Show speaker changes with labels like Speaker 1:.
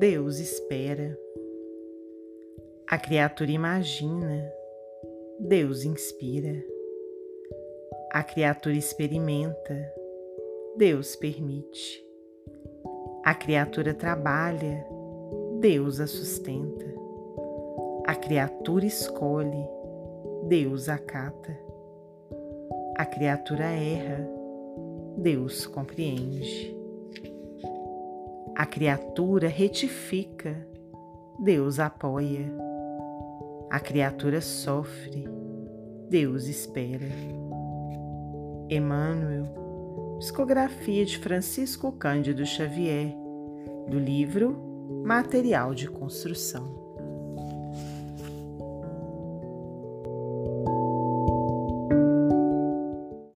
Speaker 1: Deus espera. A criatura imagina, Deus inspira. A criatura experimenta, Deus permite. A criatura trabalha, Deus a sustenta. A criatura escolhe, Deus acata. A criatura erra, Deus compreende. A criatura retifica, Deus apoia. A criatura sofre, Deus espera. Emmanuel, psicografia de Francisco Cândido Xavier, do livro Material de Construção.